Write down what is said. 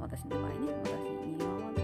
私の場合ね私に今